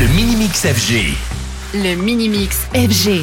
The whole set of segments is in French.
Le Mini-Mix FG. Le Mini-Mix FG.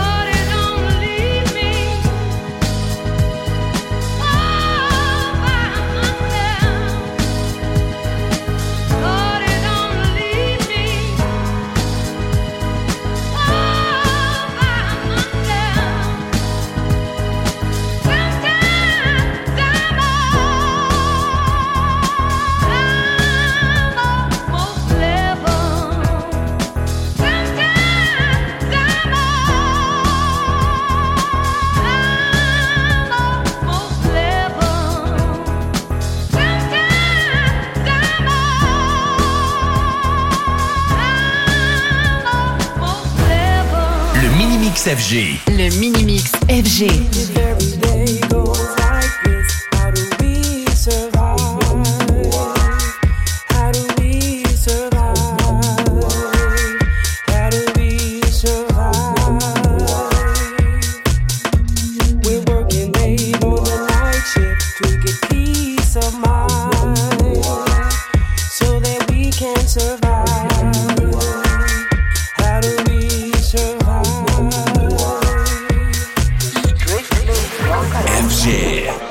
Mini-Mix FG. Le Mini-Mix FG. Survive. Survive? FG.